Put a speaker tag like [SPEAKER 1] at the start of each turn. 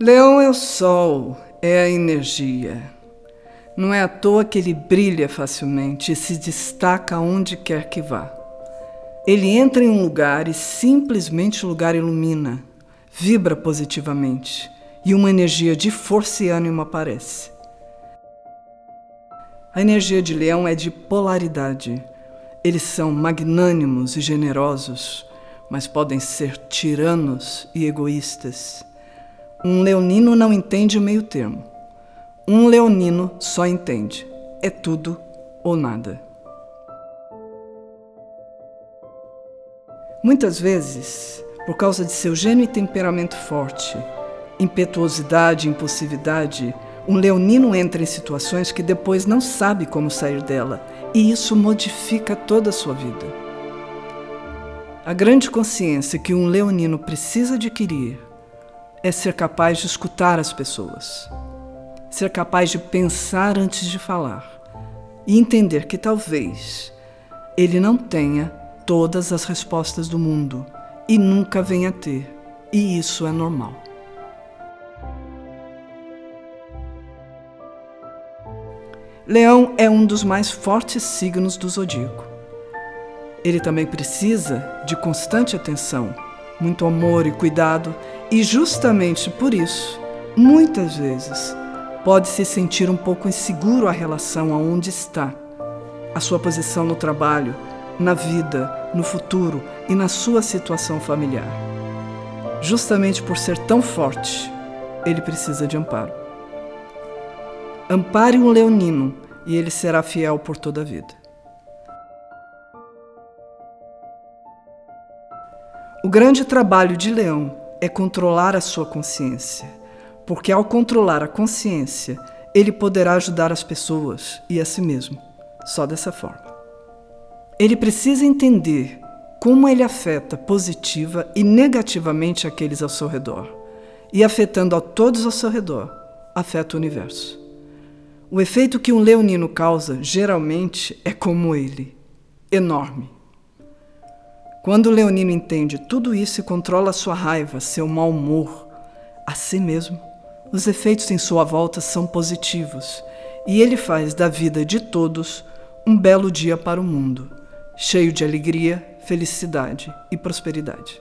[SPEAKER 1] Leão é o sol, é a energia. Não é à toa que ele brilha facilmente e se destaca onde quer que vá. Ele entra em um lugar e simplesmente o lugar ilumina, vibra positivamente e uma energia de força e ânimo aparece. A energia de leão é de polaridade. Eles são magnânimos e generosos, mas podem ser tiranos e egoístas. Um leonino não entende o meio termo. Um leonino só entende: é tudo ou nada. Muitas vezes, por causa de seu gênio e temperamento forte, impetuosidade impulsividade, um leonino entra em situações que depois não sabe como sair dela, e isso modifica toda a sua vida. A grande consciência que um leonino precisa adquirir é ser capaz de escutar as pessoas, ser capaz de pensar antes de falar e entender que talvez ele não tenha todas as respostas do mundo e nunca venha a ter, e isso é normal. Leão é um dos mais fortes signos do zodíaco. Ele também precisa de constante atenção muito amor e cuidado, e justamente por isso, muitas vezes, pode se sentir um pouco inseguro a relação aonde está, a sua posição no trabalho, na vida, no futuro e na sua situação familiar. Justamente por ser tão forte, ele precisa de amparo. Ampare um leonino e ele será fiel por toda a vida. O grande trabalho de Leão é controlar a sua consciência, porque ao controlar a consciência, ele poderá ajudar as pessoas e a si mesmo, só dessa forma. Ele precisa entender como ele afeta positiva e negativamente aqueles ao seu redor, e afetando a todos ao seu redor, afeta o universo. O efeito que um leonino causa, geralmente, é como ele, enorme quando leonino entende tudo isso e controla sua raiva, seu mau humor, a si mesmo, os efeitos em sua volta são positivos e ele faz da vida de todos um belo dia para o mundo, cheio de alegria, felicidade e prosperidade.